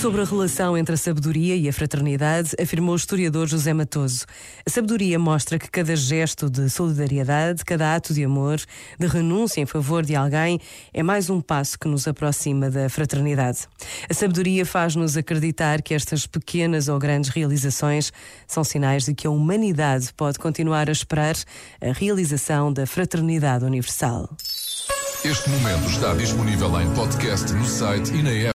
Sobre a relação entre a sabedoria e a fraternidade, afirmou o historiador José Matoso. A sabedoria mostra que cada gesto de solidariedade, cada ato de amor, de renúncia em favor de alguém, é mais um passo que nos aproxima da fraternidade. A sabedoria faz-nos acreditar que estas pequenas ou grandes realizações são sinais de que a humanidade pode continuar a esperar a realização da fraternidade universal. Este momento está disponível em podcast no site e na app.